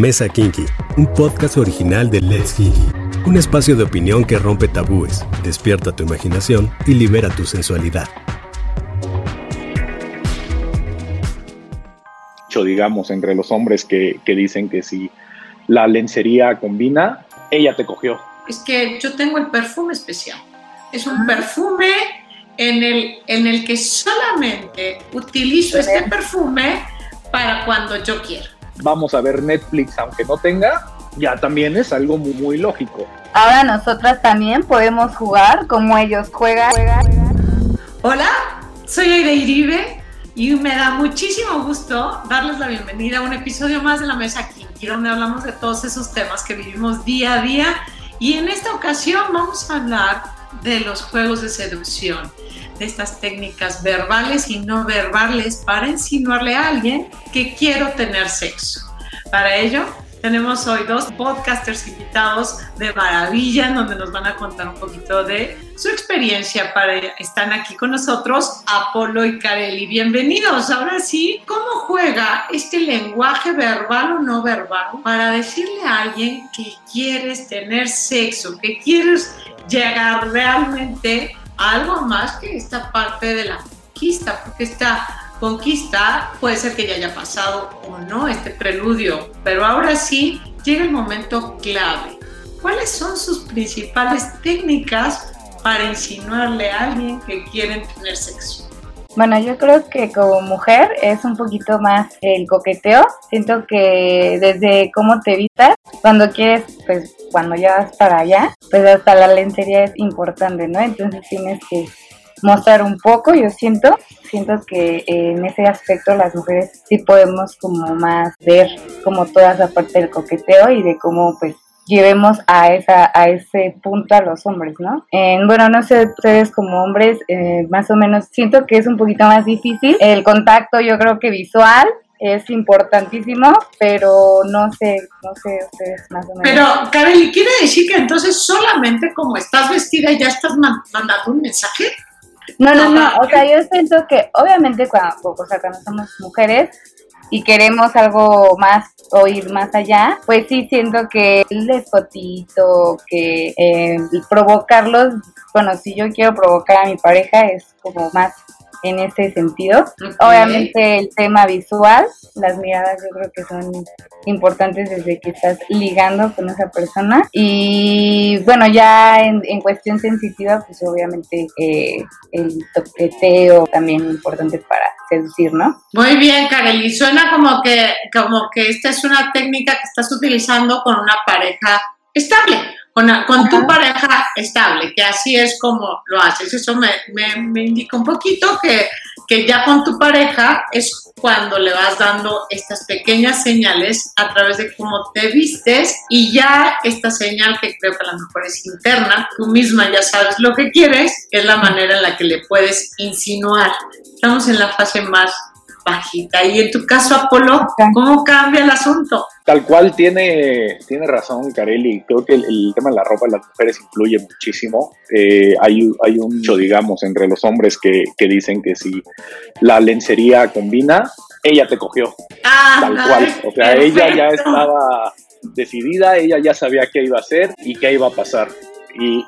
Mesa Kinky, un podcast original de Let's Kinky. Un espacio de opinión que rompe tabúes, despierta tu imaginación y libera tu sensualidad. digamos, entre los hombres que, que dicen que si la lencería combina, ella te cogió. Es que yo tengo el perfume especial. Es un perfume en el, en el que solamente utilizo este perfume para cuando yo quiero. Vamos a ver Netflix aunque no tenga, ya también es algo muy, muy lógico. Ahora nosotras también podemos jugar como ellos juegan. Hola, soy Aire Iribe y me da muchísimo gusto darles la bienvenida a un episodio más de la Mesa Kinky, donde hablamos de todos esos temas que vivimos día a día. Y en esta ocasión vamos a hablar de los juegos de seducción, de estas técnicas verbales y no verbales para insinuarle a alguien que quiero tener sexo. Para ello, tenemos hoy dos podcasters invitados de maravilla, donde nos van a contar un poquito de su experiencia. Para, están aquí con nosotros Apolo y Kareli. Bienvenidos. Ahora sí, ¿cómo juega este lenguaje verbal o no verbal para decirle a alguien que quieres tener sexo, que quieres llegar realmente a algo más que esta parte de la conquista? Porque esta conquista puede ser que ya haya pasado o no este preludio, pero ahora sí llega el momento clave. ¿Cuáles son sus principales técnicas para insinuarle a alguien que quieren tener sexo? Bueno, yo creo que como mujer es un poquito más el coqueteo. Siento que desde cómo te vistas, cuando quieres, pues cuando ya vas para allá, pues hasta la lencería es importante, ¿no? Entonces tienes que mostrar un poco, yo siento, siento que en ese aspecto las mujeres sí podemos como más ver como toda esa parte del coqueteo y de cómo pues llevemos a esa a ese punto a los hombres, ¿no? bueno, no sé, ustedes como hombres, eh, más o menos, siento que es un poquito más difícil. El contacto yo creo que visual es importantísimo, pero no sé, no sé ustedes más o menos. Pero, Kareli, ¿quiere decir que entonces solamente como estás vestida ya estás mandando un mensaje? No, no, no, o sea, yo siento que obviamente cuando, o sea, cuando somos mujeres y queremos algo más o ir más allá, pues sí siento que el despotito, que eh, provocarlos, bueno, si yo quiero provocar a mi pareja es como más en ese sentido. Obviamente el tema visual, las miradas yo creo que son importantes desde que estás ligando con esa persona. Y bueno, ya en, cuestión sensitiva, pues obviamente eh, el toqueteo también importante para seducir, ¿no? Muy bien, Kareli. Suena como que, como que esta es una técnica que estás utilizando con una pareja estable con, tu pareja estable, que así es como lo haces. Eso me, me, indica un poquito que, que, ya con tu pareja es cuando le vas dando estas pequeñas señales a través de cómo te vistes y ya esta señal que creo que a lo mejor es interna, tú misma ya sabes lo que quieres, es la manera en la que le puedes insinuar. Estamos en la fase más bajita. Y en tu caso, Apolo, ¿cómo cambia el asunto? Tal cual tiene, tiene razón, Carelli. Creo que el, tema de la ropa de las mujeres influye muchísimo. Eh, hay, hay un mucho, digamos, entre los hombres que, que, dicen que si la lencería combina, ella te cogió. Ah, tal cual. O sea, ella ya estaba decidida, ella ya sabía qué iba a hacer y qué iba a pasar. Y,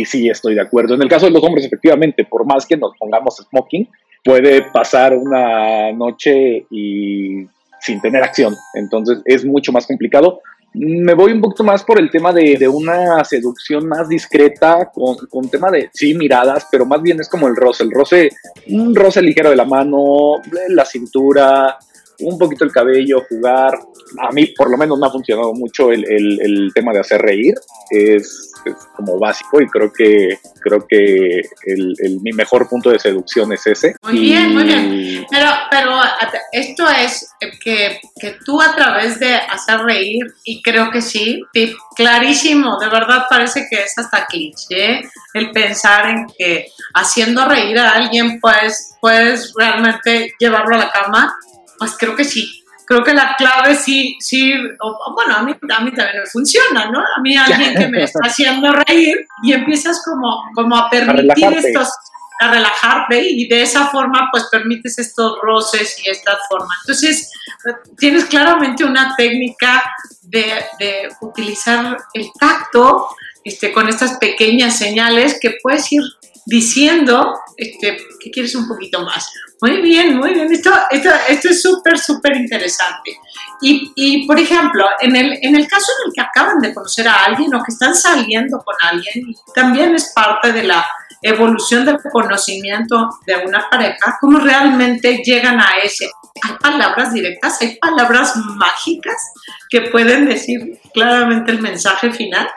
y sí, estoy de acuerdo. En el caso de los hombres, efectivamente, por más que nos pongamos smoking, puede pasar una noche y sin tener acción. Entonces es mucho más complicado. Me voy un poquito más por el tema de, una seducción más discreta, con, con, tema de, sí, miradas, pero más bien es como el roce, el roce, un roce ligero de la mano, la cintura, un poquito el cabello, jugar. A mí por lo menos me ha funcionado mucho el, el, tema de hacer reír. Es, como básico y creo que creo que el, mi mejor punto de seducción es ese. Muy bien, muy bien. Pero, pero esto es que, que tú a través de hacer reír, y creo que sí, clarísimo, de verdad parece que es hasta cliché el pensar en que haciendo reír a alguien pues puedes realmente llevarlo a la cama pues creo que sí. Creo que la clave sí, sí, bueno, a mí, a mí también me funciona, ¿no? A mí alguien que me está haciendo reír y empiezas como, como a permitir estos, a relajarte y de esa forma pues permites estos roces y esta forma. Entonces, tienes claramente una técnica de, de utilizar el tacto este, con estas pequeñas señales que puedes ir diciendo este, que quieres un poquito más. Muy bien, muy bien. Esto, esto, esto es súper, súper interesante. Y, y, por ejemplo, en el, en el caso en el que acaban de conocer a alguien o que están saliendo con alguien, también es parte de la evolución del conocimiento de una pareja, cómo realmente llegan a ese. Hay palabras directas, hay palabras mágicas que pueden decir claramente el mensaje final.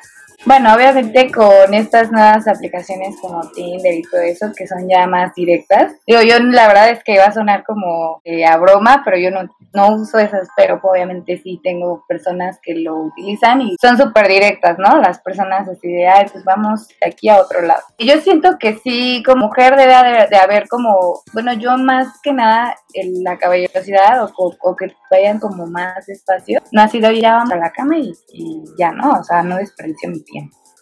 Bueno, obviamente con estas nuevas aplicaciones como Tinder y todo eso, que son ya más directas. Digo, yo la verdad es que va a sonar como eh, a broma, pero yo no, no uso esas, pero obviamente sí tengo personas que lo utilizan y son súper directas, ¿no? Las personas así de, ay, pues vamos de aquí a otro lado. Y yo siento que sí, como mujer debe de, haber como, bueno, yo más que nada la caballerosidad o, o, que vayan como más despacio, no ha sido ya vamos a la cama y, y ya, ¿no? O sea, no desperdicio mi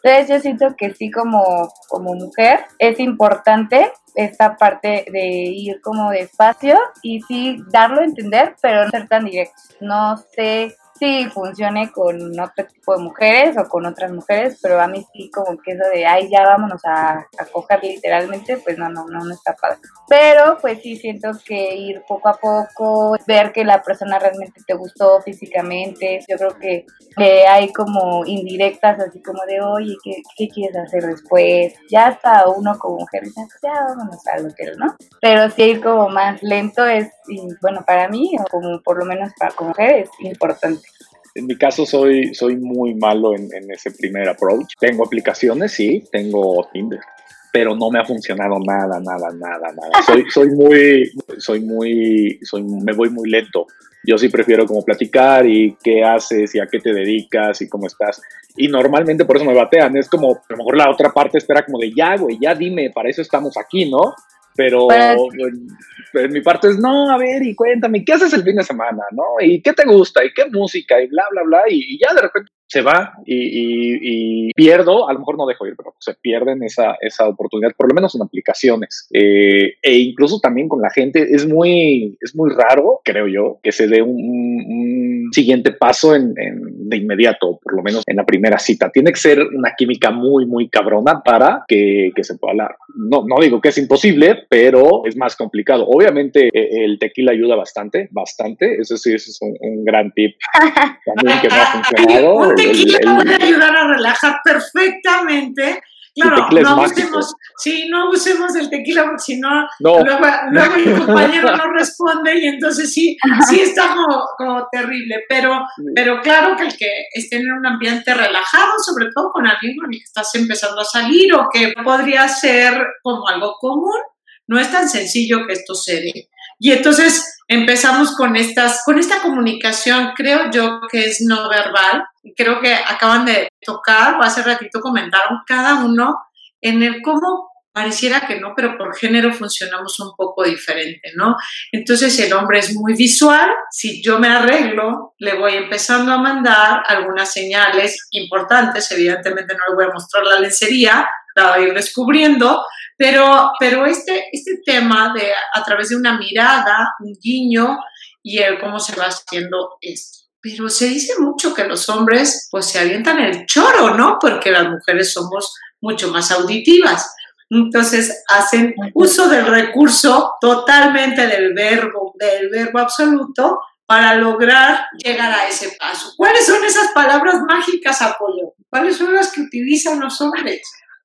entonces yo siento que sí como, como mujer es importante esta parte de ir como despacio y sí darlo a entender, pero no ser tan directo. No sé sí funcione con otro tipo de mujeres o con otras mujeres, pero a mí sí como que eso de, ay, ya vámonos a, a coger literalmente, pues no, no, no, no está padre. Pero pues sí siento que ir poco a poco, ver que la persona realmente te gustó físicamente, yo creo que hay como indirectas así como de, oye, ¿qué, ¿qué, quieres hacer después? Ya hasta uno como mujer pues ya vámonos a lo que, ¿no? Pero sí ir como más lento es, bueno, para mí, o como por lo menos para como mujer, importante. En mi caso soy, soy muy malo en, ese primer approach. Tengo aplicaciones, sí, tengo Tinder, pero no me ha funcionado nada, nada, nada, nada. Soy, soy muy, soy muy, soy, me voy muy lento. Yo sí prefiero como platicar y qué haces y a qué te dedicas y cómo estás. Y normalmente por eso me batean. Es como, a lo mejor la otra parte espera como de ya, güey, ya dime, para eso estamos aquí, ¿no? Pero en, mi parte es, no, a ver, y cuéntame, ¿qué haces el fin de semana? ¿No? ¿Y qué te gusta? ¿Y qué música? Y bla, bla, bla. y ya de repente se va y, pierdo, a lo mejor no dejo ir, pero se pierden esa, esa oportunidad, por lo menos en aplicaciones. Eh, e incluso también con la gente, es muy, es muy raro, creo yo, que se dé un, siguiente paso en, de inmediato, por lo menos en la primera cita. Tiene que ser una química muy, muy cabrona para que, que se pueda hablar. No, no digo que es imposible, pero es más complicado. Obviamente eh, el tequila ayuda bastante, bastante. Eso sí, ese es un, un gran tip también que me ha funcionado tequila puede ayudar a relajar perfectamente. Claro, no abusemos, sí, no abusemos del tequila porque si no, luego, mi compañero no responde y entonces sí, sí está como, terrible. Pero, pero claro que el que esté en un ambiente relajado, sobre todo con alguien con el que estás empezando a salir o que podría ser como algo común, no es tan sencillo que esto se dé. Y entonces empezamos con, estas, con esta comunicación, creo yo que es no verbal. Creo que acaban de tocar, o hace ratito comentaron cada uno en el cómo pareciera que no, pero por género funcionamos un poco diferente, ¿no? Entonces el hombre es muy visual, si yo me arreglo, le voy empezando a mandar algunas señales importantes, evidentemente no le voy a mostrar la lencería, la voy a ir descubriendo, pero, pero este, este tema de a través de una mirada, un guiño y el cómo se va haciendo esto. Pero se dice mucho que los hombres pues se avientan el choro, ¿no? Porque las mujeres somos mucho más auditivas. Entonces hacen uso del recurso totalmente del verbo, del verbo absoluto para lograr llegar a ese paso. ¿Cuáles son esas palabras mágicas, Apolo? ¿Cuáles son las que utilizan los hombres?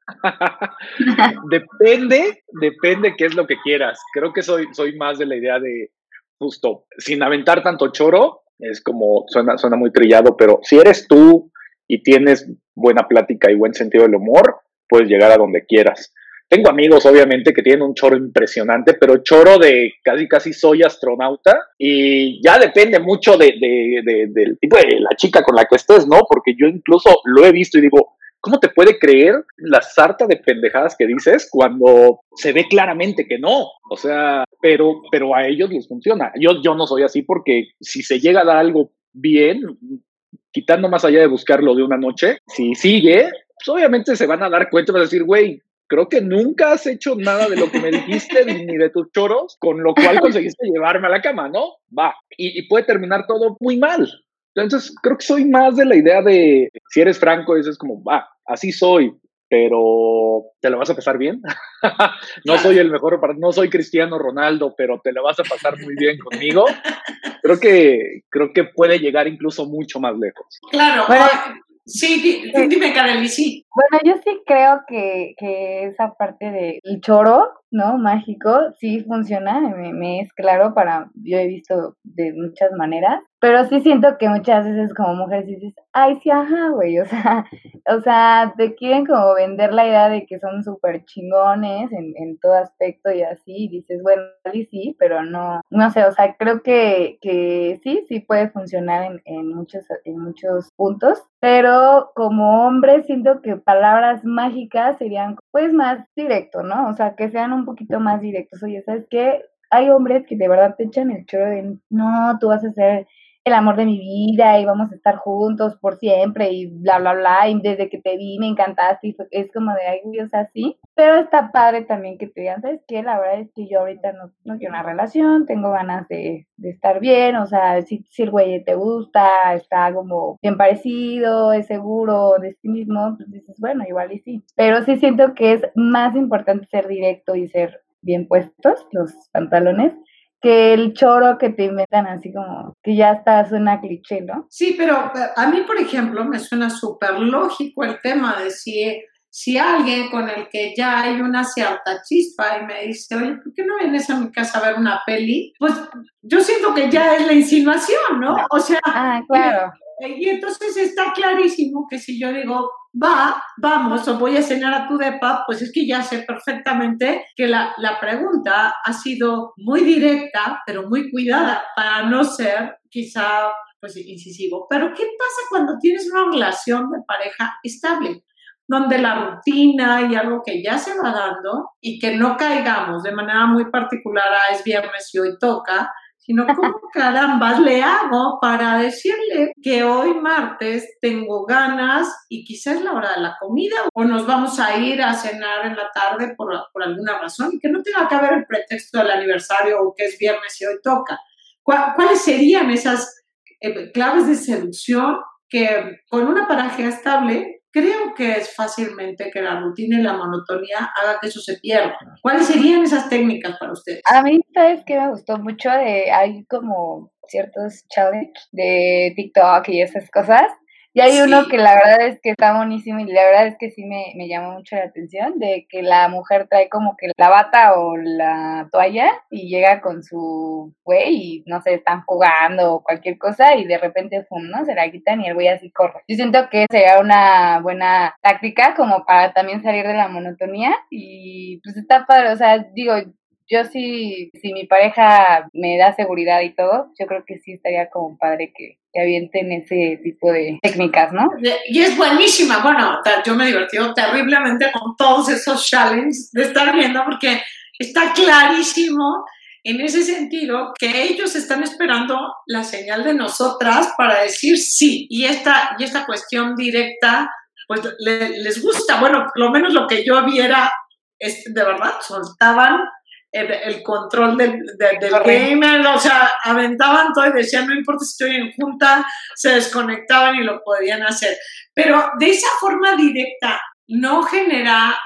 depende, depende qué es lo que quieras. Creo que soy, soy más de la idea de justo, sin aventar tanto choro, es como, suena, suena muy trillado, pero si eres tú y tienes buena plática y buen sentido del humor, puedes llegar a donde quieras. Tengo amigos, obviamente, que tienen un choro impresionante, pero choro de casi, casi soy astronauta y ya depende mucho de, del tipo de la chica con la que estés, ¿no? Porque yo incluso lo he visto y digo, ¿cómo te puede creer la sarta de pendejadas que dices cuando se ve claramente que no? O sea, pero, pero a ellos les funciona. Yo, yo no soy así porque si se llega a dar algo bien, quitando más allá de buscarlo de una noche, si sigue, pues obviamente se van a dar cuenta y van a decir, güey, creo que nunca has hecho nada de lo que me dijiste ni de tus choros, con lo cual conseguiste llevarme a la cama, ¿no? Va. Y, y puede terminar todo muy mal. Entonces, creo que soy más de la idea de, si eres franco, dices como, va, así soy, pero te lo vas a pasar bien. no soy el mejor, no soy Cristiano Ronaldo, pero te lo vas a pasar muy bien conmigo. Creo que, creo que puede llegar incluso mucho más lejos. Claro, Sí, dime, Kareli, sí. Bueno, yo sí creo que, que esa parte del choro, ¿no? Mágico, sí funciona, me, me, es claro para, yo he visto de muchas maneras, pero sí siento que muchas veces como mujeres dices, ay, sí, ajá, güey, o sea, o sea, te quieren como vender la idea de que son súper chingones en, en todo aspecto y así, y dices, bueno, sí, pero no, no sé, o sea, creo que, que sí, sí puede funcionar en, en, muchos, en muchos puntos, pero como hombre siento que palabras mágicas serían pues más directo, ¿no? O sea, que sean un poquito más directos, oye, ¿sabes qué? Hay hombres que de verdad te echan el choro de, no, tú vas a ser el amor de mi vida y vamos a estar juntos por siempre y bla, bla, bla, y desde que te vi me encantaste y es como de, ay, Dios, así. Pero está padre también que te digan, ¿sabes qué? La verdad es que yo ahorita no, no quiero una relación, tengo ganas de, de estar bien, o sea, si, si el güey te gusta, está como bien parecido, es seguro de sí mismo, pues dices, bueno, igual y sí. Pero sí siento que es más importante ser directo y ser bien puestos los pantalones que el choro que te inventan así como que ya está, suena cliché, ¿no? Sí, pero eh, a mí, por ejemplo, me suena súper lógico el tema de si, si alguien con el que ya hay una cierta chispa y me dice, oye, ¿por qué no vienes a mi casa a ver una peli? Pues yo siento que ya es la insinuación, ¿no? O sea, ah, claro. Y entonces está clarísimo que si yo digo, va, vamos, o voy a cenar a tu depa, pues es que ya sé perfectamente que la, la pregunta ha sido muy directa, pero muy cuidada, para no ser quizá pues incisivo. Pero ¿qué pasa cuando tienes una relación de pareja estable? donde la rutina y algo que ya se va dando y que no caigamos de manera muy particular a es viernes y hoy toca, sino cómo carambas le hago para decirle que hoy martes tengo ganas y quizás es la hora de la comida o nos vamos a ir a cenar en la tarde por, por alguna razón y que no tenga que haber el pretexto del aniversario o que es viernes y hoy toca. ¿Cuáles serían esas eh, claves de seducción que con una pareja estable creo que es fácilmente que la rutina y la monotonía haga que eso se pierda. ¿Cuáles serían esas técnicas para ustedes? A mí, ¿sabes que me gustó mucho? De, hay como ciertos challenges de TikTok y esas cosas y hay uno que la verdad es que está buenísimo y la verdad es que sí me, me llamó mucho la atención, de que la mujer trae como que la bata o la toalla y llega con su güey y no sé, están jugando o cualquier cosa y de repente, pum, ¿no? Se la quitan y el güey así corre. Yo siento que sería una buena táctica como para también salir de la monotonía y pues está padre, o sea, digo, yo sí, si mi pareja me da seguridad y todo, yo creo que sí estaría como padre que, que avienten ese tipo de técnicas, ¿no? Y es buenísima. Bueno, yo me divertí terriblemente con todos esos challenges de estar viendo porque está clarísimo en ese sentido que ellos están esperando la señal de nosotras para decir sí. Y esta, y esta cuestión directa, pues les gusta. Bueno, lo menos lo que yo viera es de verdad, soltaban el, control del, del, gamer, o sea, aventaban todo y decían, no importa si estoy en junta, se desconectaban y lo podían hacer. Pero de esa forma directa no genera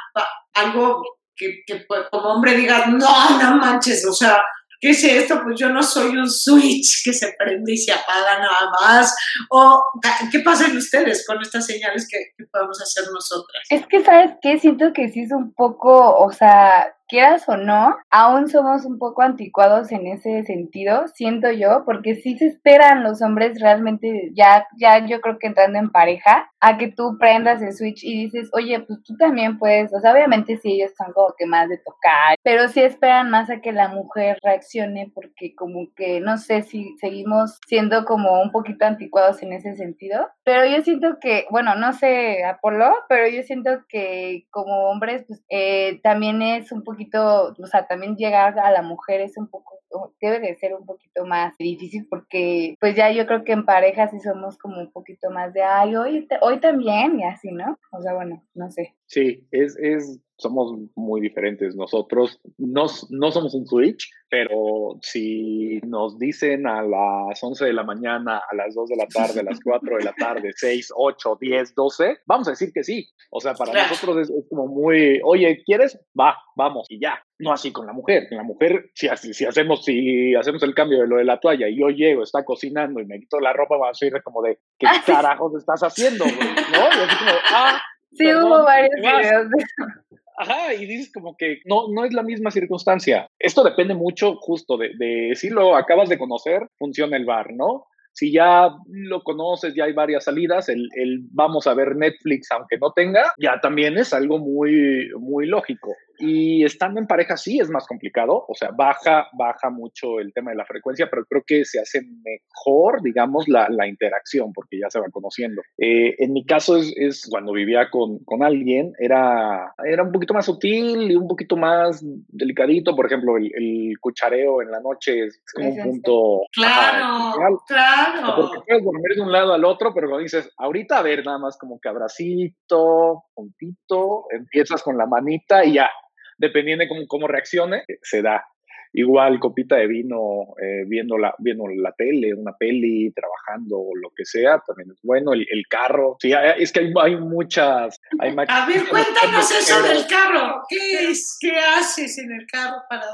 algo que, que pues, como hombre diga, no, no manches, o sea, ¿qué es esto? Pues yo no soy un switch que se prende y se apaga nada más. O, ¿qué pasa en ustedes con estas señales que, que podemos hacer nosotras? Es que, ¿sabes qué? Siento que sí es un poco, o sea, quieras o no, aún somos un poco anticuados en ese sentido, siento yo, porque sí se esperan los hombres realmente, ya, ya yo creo que entrando en pareja, a que tú prendas el switch y dices, oye, pues tú también puedes, o sea, obviamente sí ellos están como que más de tocar, pero sí esperan más a que la mujer reaccione porque como que, no sé si seguimos siendo como un poquito anticuados en ese sentido, pero yo siento que, bueno, no sé, Apolo, pero yo siento que como hombres, pues eh, también es un poquito poquito, o sea, también llegar a la mujer es un poco, debe de ser un poquito más difícil porque pues ya yo creo que en pareja sí somos como un poquito más de, ay, hoy, hoy también y así, ¿no? O sea, bueno, no sé. Sí, es, es, somos muy diferentes. Nosotros no, no somos un switch, pero si nos dicen a las 11 de la mañana, a las 2 de la tarde, a las 4 de la tarde, 6, 8, 10, 12, vamos a decir que sí. O sea, para nosotros es, como muy, oye, ¿quieres? Va, vamos y ya. No así con la mujer. Con la mujer, si, si, hacemos, si hacemos el cambio de lo de la toalla y yo llego, está cocinando y me quito la ropa, va a ser como de, ¿qué carajos estás haciendo? ¿No? Y así como, ah, Sí, hubo varios videos Ajá, y dices como que no, no es la misma circunstancia. Esto depende mucho justo de, de si lo acabas de conocer, funciona el bar, ¿no? Si ya lo conoces, ya hay varias salidas, el, el, vamos a ver Netflix aunque no tenga, ya también es algo muy, muy lógico. Y estando en pareja sí es más complicado, o sea, baja, baja mucho el tema de la frecuencia, pero creo que se hace mejor, digamos, la, la interacción, porque ya se van conociendo. Eh, en mi caso es, es cuando vivía con, con, alguien, era, era un poquito más sutil y un poquito más delicadito, por ejemplo, el, el cuchareo en la noche es como un punto... Claro, claro. Porque puedes dormir de un lado al otro, pero cuando dices, ahorita a ver, nada más como que abracito, puntito, empiezas con la manita y ya, dependiendo de cómo, cómo reaccione, se da. Igual copita de vino, eh, viendo, la, viendo la tele, una peli, trabajando o lo que sea, también es bueno. El, el carro, sí, es que hay, hay muchas... Hay A ver, cuéntanos eso del carro. ¿Qué es? ¿Qué haces en el carro para,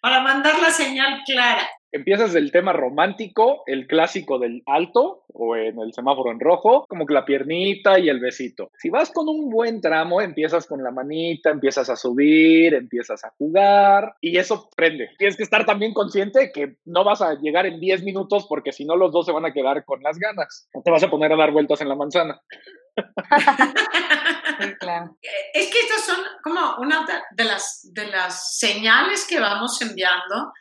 para mandar la señal clara? Empiezas del tema romántico, el clásico del alto o en el semáforo en rojo, como que la piernita y el besito. Si vas con un buen tramo, empiezas con la manita, empiezas a subir, empiezas a jugar y eso prende. Tienes que estar también consciente que no vas a llegar en 10 minutos porque si no los dos se van a quedar con las ganas. No te vas a poner a dar vueltas en la manzana. Es que estas son como una de las, de las señales que vamos enviando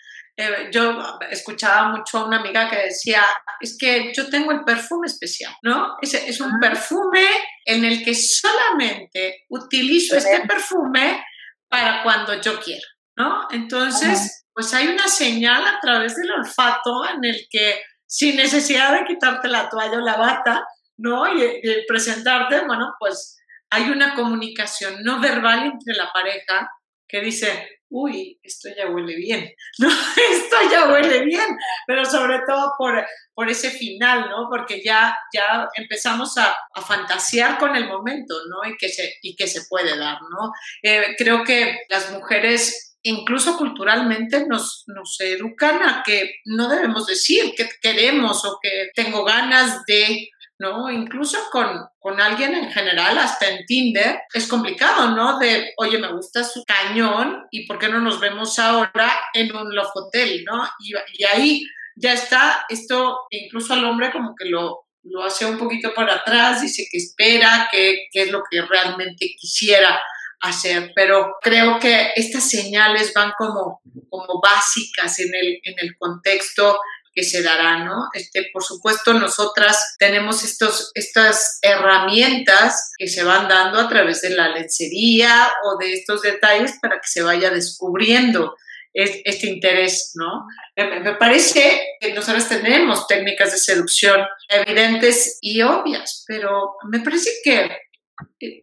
eh, yo escuchaba mucho a una amiga que decía, es que yo tengo el perfume especial, ¿no? Es, es un perfume en el que solamente utilizo este perfume para cuando yo quiero, ¿no? Entonces, pues hay una señal a través del olfato en el que sin necesidad de quitarte la toalla o la bata, ¿no? Y, y presentarte, bueno, pues hay una comunicación no verbal entre la pareja que dice, uy, esto ya huele bien, ¿no? Esto ya huele bien, pero sobre todo por, por ese final, ¿no? Porque ya, ya empezamos a, a, fantasear con el momento, ¿no? Y que se, y que se puede dar, ¿no? Eh, creo que las mujeres incluso culturalmente nos, nos educan a que no debemos decir que queremos o que tengo ganas de ¿no? Incluso con, con, alguien en general, hasta en Tinder, es complicado, ¿no? De, oye, me gusta su cañón y ¿por qué no nos vemos ahora en un love hotel, ¿no? Y, ahí ya está, esto incluso al hombre como que lo, lo hace un poquito para atrás, dice que espera, que, que es lo que realmente quisiera hacer, pero creo que estas señales van como, como básicas en el, en el contexto se dará, ¿no? Este, por supuesto, nosotras tenemos estos, estas herramientas que se van dando a través de la lencería o de estos detalles para que se vaya descubriendo este interés, ¿no? Me parece que nosotros tenemos técnicas de seducción evidentes y obvias, pero me parece que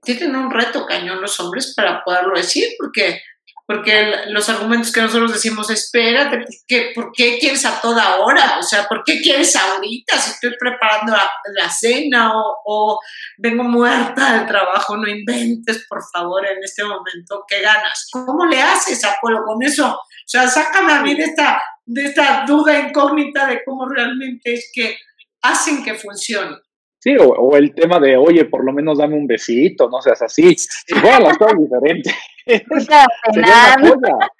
tienen un reto cañón los hombres para poderlo decir, porque porque los argumentos que nosotros decimos, espérate, ¿qué, ¿por qué quieres a toda hora? O sea, ¿por qué quieres ahorita si estoy preparando la, cena o, vengo muerta del trabajo? No inventes, por favor, en este momento, ¿qué ganas? ¿Cómo le haces, Apolo, con eso? O sea, sácame a mí de esta, de esta duda incógnita de cómo realmente es que hacen que funcione. Sí, o, el tema de, oye, por lo menos dame un besito, no seas así. Igual las cosas diferentes.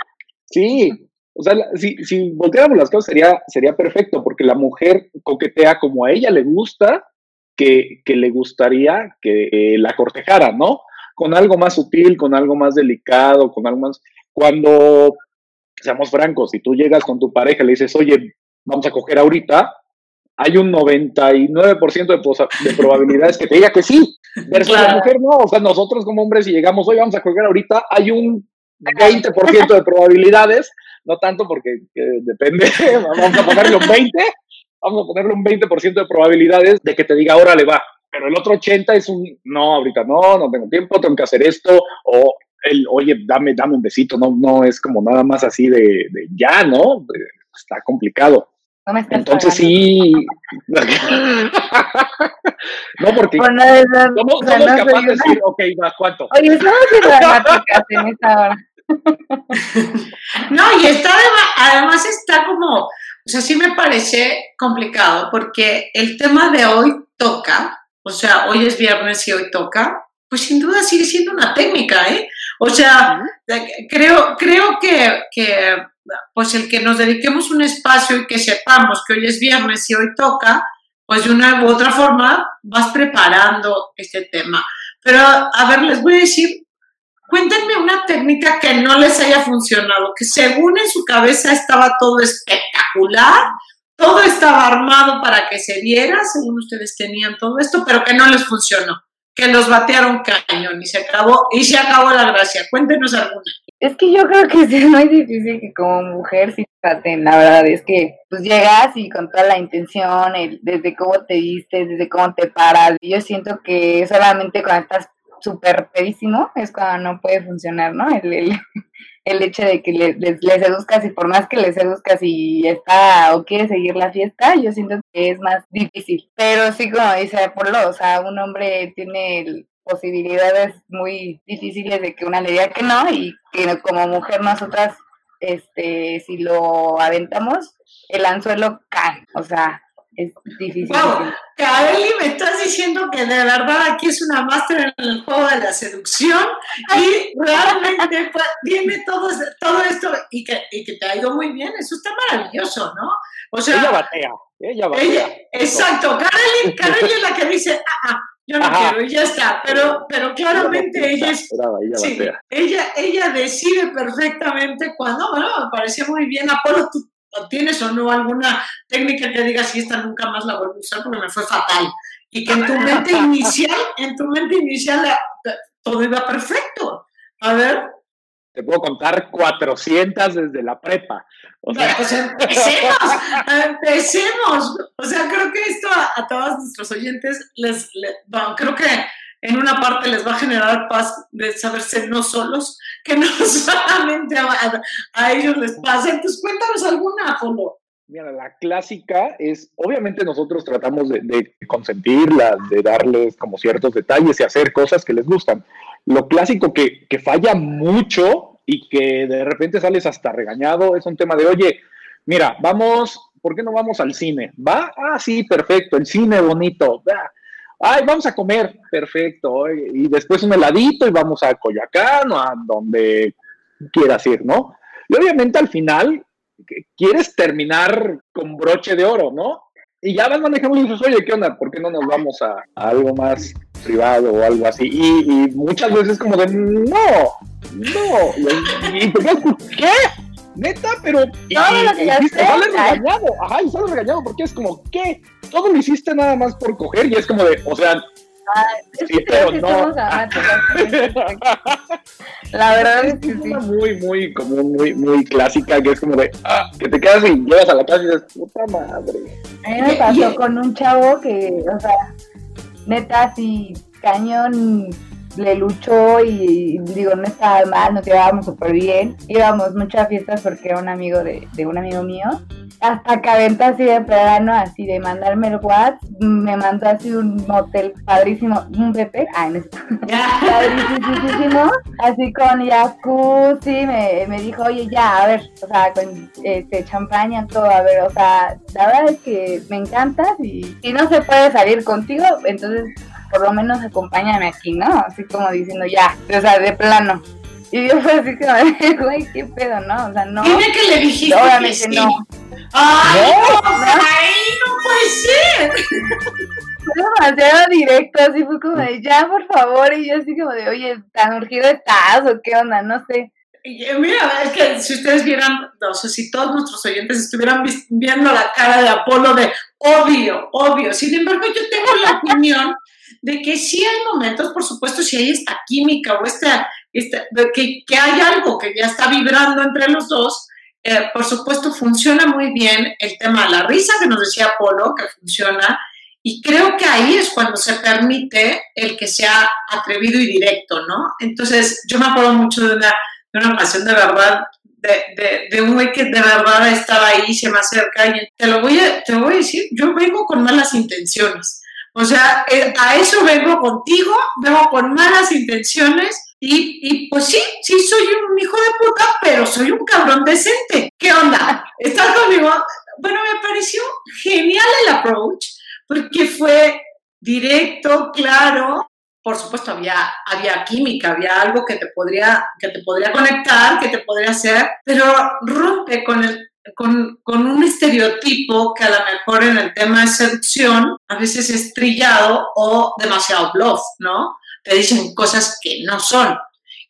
sí, o sea, si, si volteáramos las cosas sería, sería perfecto, porque la mujer coquetea como a ella le gusta, que, que le gustaría que eh, la cortejara, ¿no? Con algo más sutil, con algo más delicado, con algo más... Cuando, seamos francos, si tú llegas con tu pareja y le dices, oye, vamos a coger ahorita, hay un 99% de, de probabilidades que te diga que sí. Versus la mujer no. O sea, nosotros como hombres, si llegamos hoy, vamos a colgar ahorita, hay un 20% de probabilidades, no tanto porque depende, vamos a ponerle un 20, vamos a ponerle un 20% de probabilidades de que te diga, ahora le va. pero el otro 80 es un, no, ahorita no, no tengo tiempo, tengo que hacer esto, o el, oye, dame, dame un besito, no, no es como nada más así de, de ya, ¿no? Está complicado. Entonces sí. no, porque Bueno, somos, somos no capaces soy de una- decir, ok, va, ¿cuánto? Oye, estamos dramáticas en esta hora. No, y está además, además está como, o sea, sí me parece complicado porque el tema de hoy toca, o sea, hoy es viernes y hoy toca, pues sin duda sigue siendo una técnica, ¿eh? O sea, creo, creo que, que pues el que nos dediquemos un espacio y que sepamos que hoy es viernes y hoy toca, pues de una u otra forma vas preparando este tema. Pero, a ver, les voy a decir, cuéntenme una técnica que no les haya funcionado, que según en su cabeza estaba todo espectacular, todo estaba armado para que se viera, según ustedes tenían todo esto, pero que no les funcionó, que los batearon cañón y se acabó, y se acabó la gracia. Cuéntenos alguna. Es que yo creo que es muy difícil que como mujer sí traten, la verdad es que pues llegas y con toda la intención, el- desde cómo te vistes, desde cómo te paras, yo siento que solamente cuando estás súper pedísimo es cuando no puede funcionar, ¿no? El, el hecho de que le, les- le seduzcas y por más que le seduzcas y está o quiere seguir la fiesta, yo siento que es más difícil. Pero sí, como dice Apolo, o sea, un hombre tiene posibilidades muy difíciles de que una le diga que no y que como mujer nosotras, este, si lo aventamos, el anzuelo cae, o sea, es difícil. Wow, Kareli, me estás diciendo que de verdad aquí es una máster en el juego de la seducción y realmente pues, viene todo, todo esto y que, y que te ha ido muy bien, eso está maravilloso, ¿no? O sea, ella batea, ella batea. Ella, exacto, Kareli, Kareli es la que dice, ah, ah, yo no Ajá. quiero, y ya está, pero, pero claramente ella es, Brava, ella sí, batea. ella, ella decide perfectamente cuando, bueno, me pareció muy bien, Apolo, tú tienes o no alguna técnica que digas, si esta nunca más la vuelvo a usar porque me fue fatal, y que en tu mente inicial, en tu mente inicial, todo iba perfecto. A ver, Te puedo contar 400 desde la prepa. O sea, pues empecemos, empecemos. O sea, creo que esto a, a todos nuestros oyentes les, le- bueno, creo que en una parte les va a generar paz de saberse no solos, que no solamente a, ellos les pasa. Entonces, cuéntanos alguna, Apolo. Mira, la clásica es, obviamente nosotros tratamos de, de consentirlas, de darles como ciertos detalles y hacer cosas que les gustan. Lo clásico que, que falla mucho y que de repente sales hasta regañado es un tema de, oye, mira, vamos, ¿por qué no vamos al cine? ¿Va? Ah, sí, perfecto, el cine bonito. va. Ay, vamos a comer, perfecto. Y después un heladito y vamos a Coyacán o a donde quieras ir, ¿no? Y obviamente al final quieres terminar con broche de oro, ¿no? Y ya vas manejando y dices, oye, ¿qué onda? ¿Por qué no nos vamos a, a algo más privado o algo así? Y, y muchas veces como de, no, no. Y, y te quedas, ¿qué? Neta, pero... Y, lo que y- ya y sé. sales regañado, ajá, y sales regañado porque es como, ¿qué? Todo lo hiciste nada más por coger y es como de, o sea, Sí, pero no. La verdad es que es sí. una muy, muy, como muy, muy clásica que es como de, ah, que te quedas y llegas a la casa y dices, puta madre. A mí me pasó con un chavo que, o sea, neta, así, cañón, le luchó y digo, no estaba mal, nos llevábamos súper bien. Íbamos mucho a fiestas porque era un amigo de, de un amigo mío. Hasta que aventa así de plano, así de mandarme el WhatsApp, me mandó así un motel padrísimo, un BP, ah, no padrísimo, así con jacuzzi, me, me dijo, oye, ya, a ver, o sea, con este champaña, todo, a ver, o sea, la verdad es que me encantas y si no se puede salir contigo, entonces por lo menos acompáñame aquí, ¿no? Así como diciendo, ya, o sea, de plano. Y yo fue así como, de, güey, qué pedo, ¿no? O sea, no. Dime que le dijiste que Obviamente sí. no. ¡Ay, No, no, no. ay, no puede ser! Fue demasiado directo, así fue como de, ya, por favor, y yo así como de, oye, tan urgido estás o qué onda, no sé. Eh, Mira, es que si ustedes vieran, o sea, si todos nuestros oyentes estuvieran viendo la cara de Apolo de obvio, obvio. Sin embargo, yo tengo la opinión de que sí hay momentos, por supuesto, si hay esta química o esta, esta que, que hay algo que ya está vibrando entre los dos, eh, por supuesto, funciona muy bien el tema de la risa que nos decía Apolo, que funciona, Y creo que ahí es cuando se permite el que sea atrevido y directo, ¿no? Entonces, yo me acuerdo mucho de una, de una ocasión de verdad, de, de, un güey que de verdad estaba ahí, se me acerca y te lo voy a, te voy a decir, yo vengo con malas intenciones. O sea, eh, a eso vengo contigo, vengo con malas intenciones y, y, pues sí, sí soy un hijo de puta, pero soy un cabrón decente. ¿Qué onda? ¿Estás conmigo? Bueno, me pareció genial el approach porque fue directo, claro. Por supuesto, había, había química, había algo que te, podría, que te podría conectar, que te podría hacer, pero rompe con el con, un estereotipo que a lo mejor en el tema de seducción a veces es trillado o demasiado bluff, ¿no? Te dicen cosas que no son.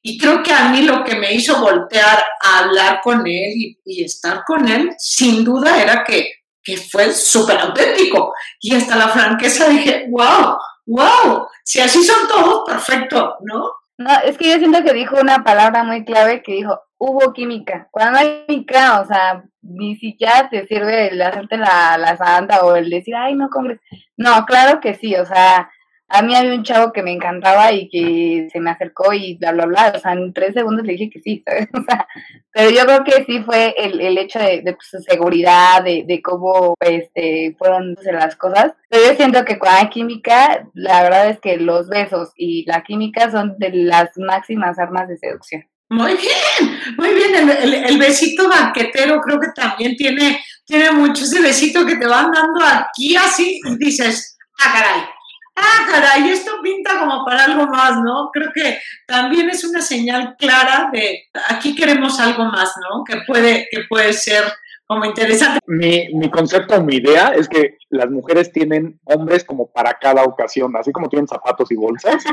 Y creo que a mí lo que me hizo voltear a hablar con él y, y estar con él, sin duda, era que que fue súper auténtico. Y hasta la franqueza dije, wow, wow, si así son todos, perfecto, ¿no? No, es que yo siento que dijo una palabra muy clave que dijo, hubo química. Cuando hay química, o sea, ni siquiera te sirve el hacerte la, la santa o el decir, ay, no, congres. No, claro que sí, o sea, a mí había un chavo que me encantaba y que se me acercó y bla, bla, bla. O sea, en tres segundos le dije que sí, ¿sabes? O sea, pero yo creo que sí fue el, el hecho de, de su seguridad, de, de cómo este, fueron las cosas. Pero yo siento que con la química, la verdad es que los besos y la química son de las máximas armas de seducción. Muy bien, muy bien. El, el, besito banquetero creo que también tiene, tiene mucho ese besito que te van dando aquí así y dices, ah, caray ah, caray, esto pinta como para algo más, ¿no? Creo que también es una señal clara de aquí queremos algo más, ¿no? Que puede, que puede ser como interesante. Mi, mi concepto, mi idea es que las mujeres tienen hombres como para cada ocasión, así como tienen zapatos y bolsas.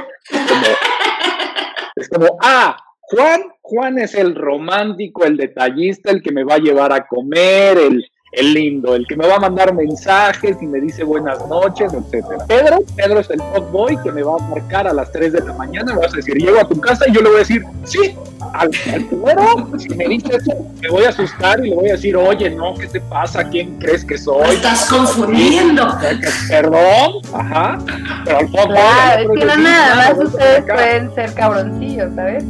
es como, ah, Juan, Juan es el romántico, el detallista, el que me va a llevar a comer, el, el lindo, el que me va a mandar mensajes y me dice buenas noches, etcétera. Pedro, Pedro es el boy que me va a marcar a las 3 de la mañana, me vas a decir, llego a tu casa y yo le voy a decir, sí, al, primero, si me dice eso, me voy a asustar y le voy a decir, oye, no, ¿qué te pasa? ¿Quién crees que soy? Estás confundiendo. Perdón, ajá, pero al fondo. Claro, es que no nada más ustedes pueden ser cabroncillos, ¿sabes?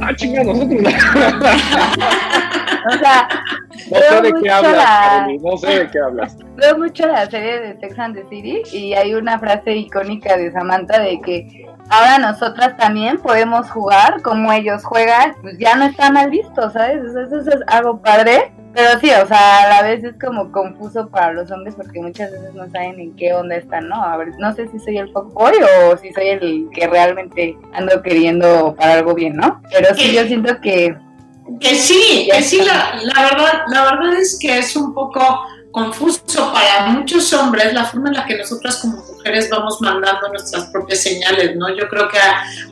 Ah, chinga, nosotros. o sea, no sé de qué hablas, no sé de qué hablas. Veo mucho la serie de Sex and the City y hay una frase icónica de Samantha de que ahora nosotras también podemos jugar como ellos juegan, pues ya no está mal visto, ¿sabes? Eso, es algo padre. Pero sí, o sea, a la vez es como confuso para los hombres porque muchas veces no saben en qué onda están, ¿no? A ver, no sé si soy el fuckboy o si soy el que realmente ando queriendo para algo bien, ¿no? Pero sí, yo siento que que sí, que sí, la, la, verdad, la verdad es que es un poco confuso para muchos hombres la forma en la que nosotras como mujeres vamos mandando nuestras propias señales, ¿no? Yo creo que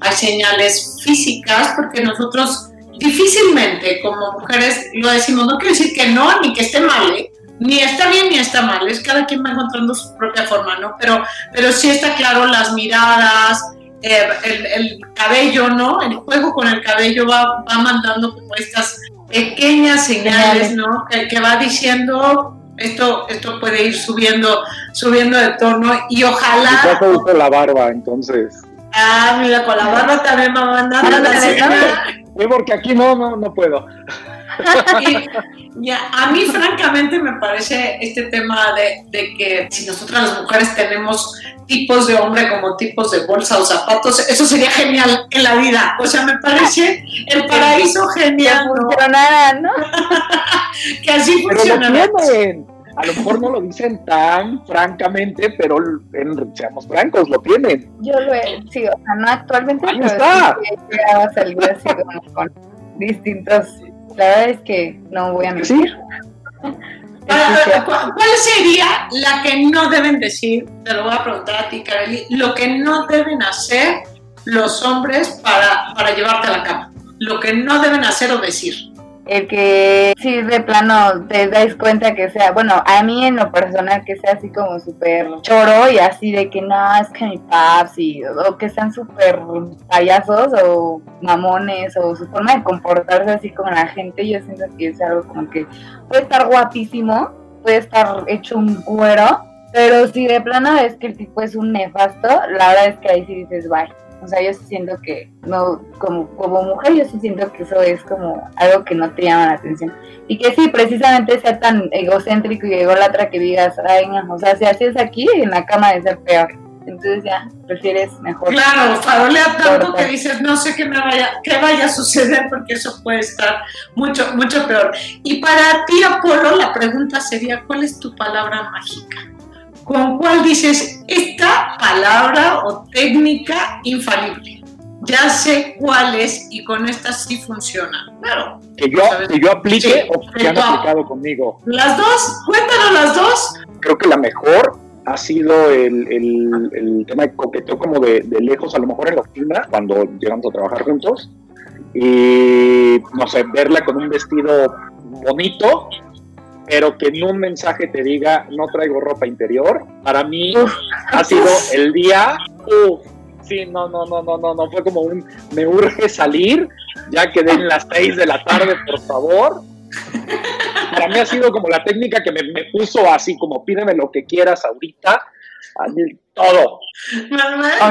hay señales físicas porque nosotros difícilmente como mujeres lo decimos, no quiero decir que no, ni que esté mal, ¿eh? ni está bien ni está mal, es cada quien va encontrando su propia forma, ¿no? Pero, pero sí está claro las miradas, eh, el, cabello, ¿no? El juego con el cabello va, va mandando como estas pequeñas señales, ¿no? Que, que, va diciendo esto, esto puede ir subiendo, subiendo de tono y ojalá. Ya se la barba, entonces. Ah, mira, con la barba también va mandando. Sí, porque aquí no, no, no puedo. Y, a, mí, francamente, me parece este tema de, de, que si nosotras las mujeres tenemos tipos de hombre como tipos de bolsa o zapatos, eso sería genial en la vida. O sea, me parece el paraíso genial. Que ¿no? que así funciona. A lo mejor no lo dicen tan francamente, pero en, seamos francos, lo tienen. Yo lo he, sí, o sea, no actualmente, Ahí está. a salir así con distintos la verdad es que no voy a mentir. ¿Cuál sería la que no deben decir? Te lo voy a preguntar a ti, Kareli. Lo que no deben hacer los hombres para, para llevarte a la cama. Lo que no deben hacer o decir el que si de plano te dais cuenta que sea, bueno, a mí en lo personal que sea así como súper choro y así de que no, es que mi paps y, o que sean súper payasos o mamones o su forma de comportarse así con la gente, yo siento que es algo como que puede estar guapísimo, puede estar hecho un cuero, Pero si de plano es que el tipo es un nefasto, la verdad es que ahí sí dices bye. O sea, yo sí siento que, no, como, como mujer, yo sí siento que eso es como algo que no te llama la atención. Y que sí, precisamente sea tan egocéntrico y ególatra que digas, ay, no, o sea, si así es aquí, en la cama de ser peor. Entonces ya, prefieres mejor. Claro, farolea tanto que dices, no sé qué me vaya, qué vaya a suceder porque eso puede estar mucho, mucho peor. Y para ti, Apolo, la pregunta sería, ¿cuál es tu palabra mágica? Con cuál dices esta palabra o técnica infalible. Ya sé cuál es y con esta sí funciona. Claro. Que yo, que yo aplique o que han aplicado conmigo. Las dos, cuéntanos las dos. Creo que la mejor ha sido el, el, el tema de coqueteo como de, de, lejos, a lo mejor en la oficina, cuando llegamos a trabajar juntos. Y, no sé, verla con un vestido bonito, pero que en un mensaje te diga no traigo ropa interior, para mí ha sido el día, uff, sí, no, no, no, no, no, no, fue como un, me urge salir, ya quedé en las seis de la tarde, por favor. Para mí ha sido como la técnica que me, me puso así, como pídeme lo que quieras ahorita, todo.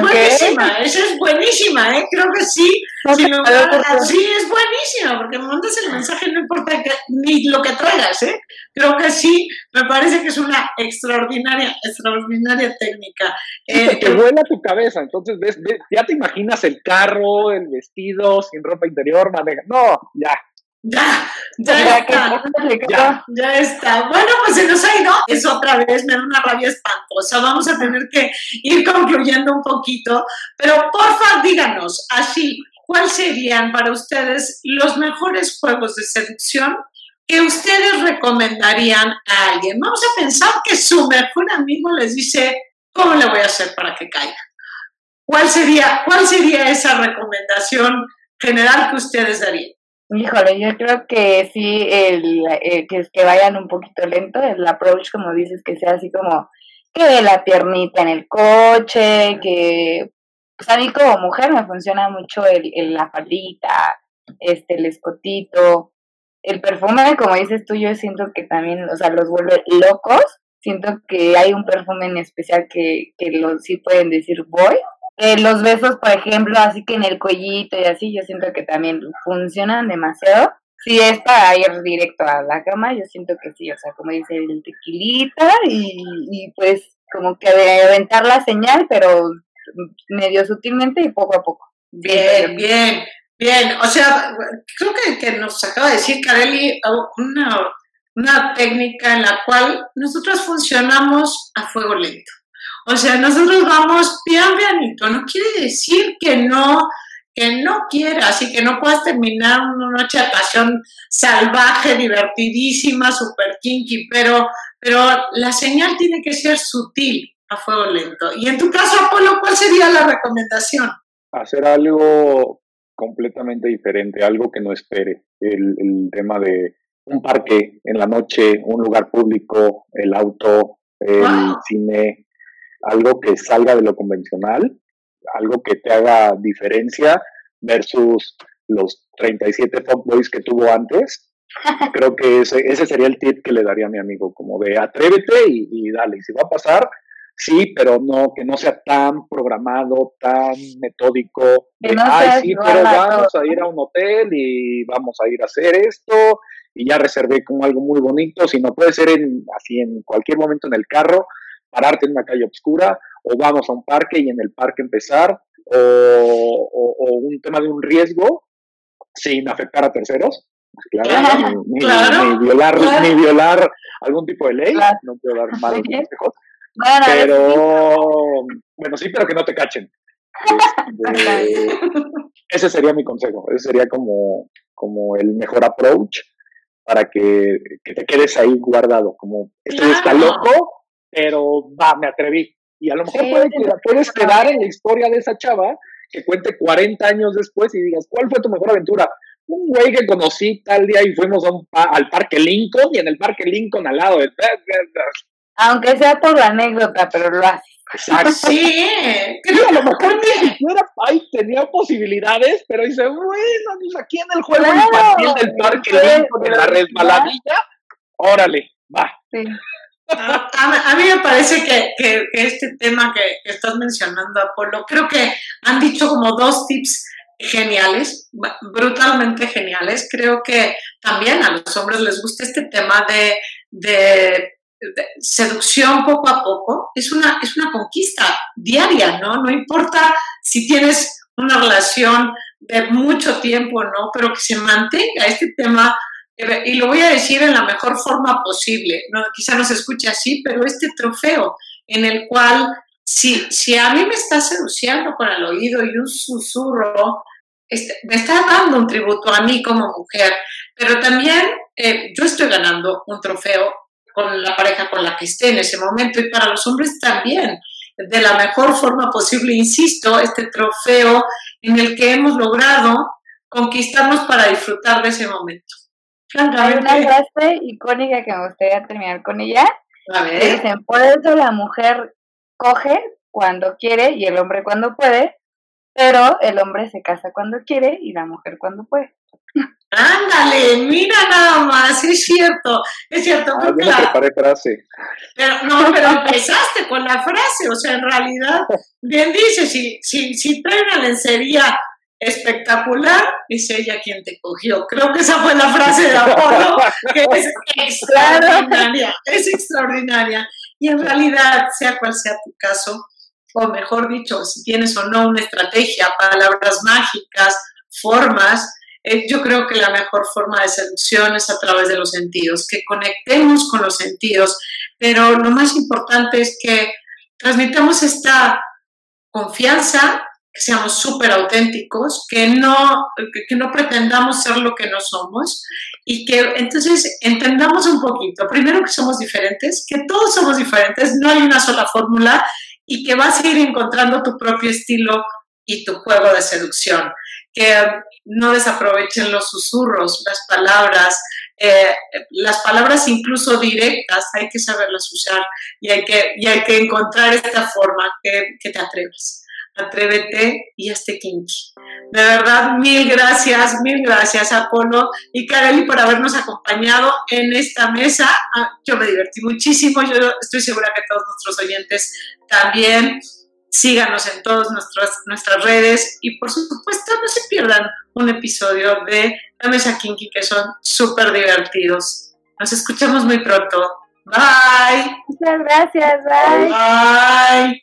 Buenísima, esa es buenísima, ¿eh? creo que sí. sí, es buenísima, porque mandas el mensaje, no importa ni lo que traigas, ¿eh? creo que sí, me parece que es una extraordinaria, extraordinaria técnica. Eh, te vuela tu cabeza, entonces ves, ya te imaginas el carro, el vestido, sin ropa interior, maneja. No, ya, ya, ya, está. Ya, ya, está. Bueno, pues se nos ha ido. Es otra vez, me da una rabia espantosa. Vamos a tener que ir concluyendo un poquito. Pero porfa, díganos, así, ¿cuáles serían para ustedes los mejores juegos de seducción que ustedes recomendarían a alguien? Vamos a pensar que su mejor amigo les dice, ¿cómo le voy a hacer para que caiga? ¿Cuál sería, cuál sería esa recomendación general que ustedes darían? Híjole, yo creo que sí, el, que, que vayan un poquito lento, el approach, como dices, que sea así como que de la piernita en el coche, que pues a mí como mujer me funciona mucho el, el, la faldita, este, el escotito, el perfume, como dices tú, yo siento que también, o sea, los vuelve locos, siento que hay un perfume en especial que, que los sí pueden decir voy, eh, los besos, por ejemplo, así que en el cuellito y así, yo siento que también funcionan demasiado. Si es para ir directo a la cama, yo siento que sí, o sea, como dice el tequilita y, pues como que de aventar la señal, pero medio sutilmente y poco a poco. Bien, bien, bien. O sea, creo que, que nos acaba de decir Kareli una, una técnica en la cual nosotros funcionamos a fuego lento. O sea, nosotros vamos pian pianito, no quiere decir que no, que no quieras y que no puedas terminar una noche de pasión salvaje, divertidísima, super kinky, pero, pero la señal tiene que ser sutil a fuego lento. Y en tu caso, Apolo, ¿cuál sería la recomendación? Hacer algo completamente diferente, algo que no espere. El, el tema de un parque en la noche, un lugar público, el auto, el cine, algo que salga de lo convencional, algo que te haga diferencia versus los 37 boys que tuvo antes. Creo que ese, ese sería el tip que le daría a mi amigo, como de atrévete y, dale, si va a pasar, sí, pero no, que no sea tan programado, tan metódico, de, ay, sí, pero vamos a ir a un hotel y vamos a ir a hacer esto y ya reservé como algo muy bonito, sino puede ser en, así en cualquier momento en el carro, pararte en una calle oscura o vamos a un parque y en el parque empezar o, un tema de un riesgo sin afectar a terceros. Claro, ni, violar, ni violar algún tipo de ley, no quiero dar malos consejos. pero, bueno, sí, pero que no te cachen. Este, ese sería mi consejo, ese sería como, como el mejor approach para que, que te quedes ahí guardado, como, esto está loco, pero va, me atreví. Y a lo mejor puedes quedar en la historia de esa chava que cuente 40 años después y digas, ¿cuál fue tu mejor aventura? Un güey que conocí tal día y fuimos a un al Parque Lincoln y en el Parque Lincoln al lado de... Aunque sea por la anécdota, pero lo haces. Exacto. Sí, a lo mejor ni siquiera ahí tenía posibilidades, pero dice, bueno, pues aquí en el juego infantil del Parque Lincoln, en la resbaladilla, órale, va. Sí. A, mí me parece que, este tema que, estás mencionando, Apolo, creo que han dicho como dos tips geniales, brutalmente geniales. Creo que también a los hombres les gusta este tema de, de, seducción poco a poco. Es una, es una conquista diaria, ¿no? No importa si tienes una relación de mucho tiempo, ¿no? Pero que se mantenga este tema y lo voy a decir en la mejor forma posible, quizá no se escuche así, pero este trofeo en el cual si, si a mí me está seduciendo con el oído y un susurro, este, me está dando un tributo a mí como mujer, pero también eh, yo estoy ganando un trofeo con la pareja con la que esté en ese momento y para los hombres también, de la mejor forma posible, insisto, este trofeo en el que hemos logrado conquistarnos para disfrutar de ese momento. Hay una frase icónica que me gustaría terminar con ella. A ver. dicen, por eso la mujer coge cuando quiere y el hombre cuando puede, pero el hombre se casa cuando quiere y la mujer cuando puede. Ándale, mira nada más, es cierto, es cierto. Ah, yo preparé frase. Pero, no, pero empezaste con la frase, o sea, en realidad, bien dice, si, si, si trae una lencería espectacular, es ella quien te cogió. Creo que esa fue la frase de Apolo, que es extraordinaria, es extraordinaria. Y en realidad, sea cual sea tu caso, o mejor dicho, si tienes o no una estrategia, palabras mágicas, formas, eh, yo creo que la mejor forma de seducción es a través de los sentidos, que conectemos con los sentidos, pero lo más importante es que transmitamos esta confianza que seamos súper auténticos, que no, que no pretendamos ser lo que no somos y que entonces entendamos un poquito, primero que somos diferentes, que todos somos diferentes, no hay una sola fórmula y que vas a ir encontrando tu propio estilo y tu juego de seducción, que no desaprovechen los susurros, las palabras, eh, las palabras incluso directas, hay que saberlas usar y hay que, y hay que encontrar esta forma que, que te atrevas atrévete y este kinky. De verdad, mil gracias, mil gracias Apolo y Kareli por habernos acompañado en esta mesa. Ah, yo me divertí muchísimo, yo estoy segura que todos nuestros oyentes también. Síganos en todas nuestras, nuestras redes y por supuesto no se pierdan un episodio de La Mesa Kinky que son súper divertidos. Nos escuchamos muy pronto. Bye. Muchas gracias. Bye. Bye.